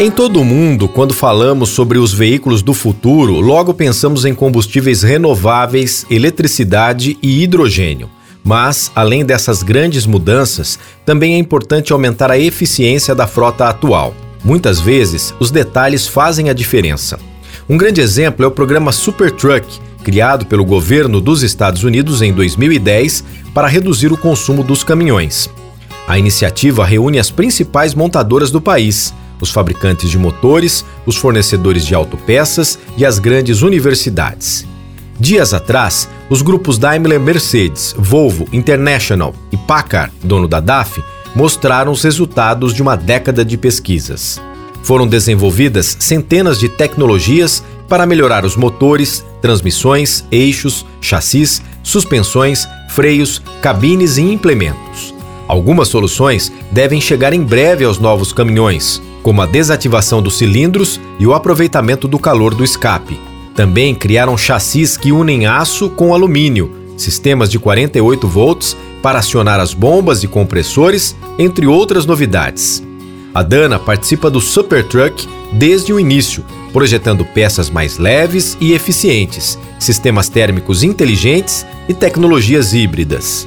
Em todo o mundo, quando falamos sobre os veículos do futuro, logo pensamos em combustíveis renováveis, eletricidade e hidrogênio. Mas, além dessas grandes mudanças, também é importante aumentar a eficiência da frota atual. Muitas vezes, os detalhes fazem a diferença. Um grande exemplo é o programa Super Truck, criado pelo governo dos Estados Unidos em 2010 para reduzir o consumo dos caminhões. A iniciativa reúne as principais montadoras do país os fabricantes de motores, os fornecedores de autopeças e as grandes universidades. Dias atrás, os grupos Daimler Mercedes, Volvo, International e Packard, dono da DAF, mostraram os resultados de uma década de pesquisas. Foram desenvolvidas centenas de tecnologias para melhorar os motores, transmissões, eixos, chassis, suspensões, freios, cabines e implementos. Algumas soluções devem chegar em breve aos novos caminhões, como a desativação dos cilindros e o aproveitamento do calor do escape. Também criaram chassis que unem aço com alumínio, sistemas de 48 volts para acionar as bombas e compressores, entre outras novidades. A Dana participa do Super Truck desde o início, projetando peças mais leves e eficientes, sistemas térmicos inteligentes e tecnologias híbridas.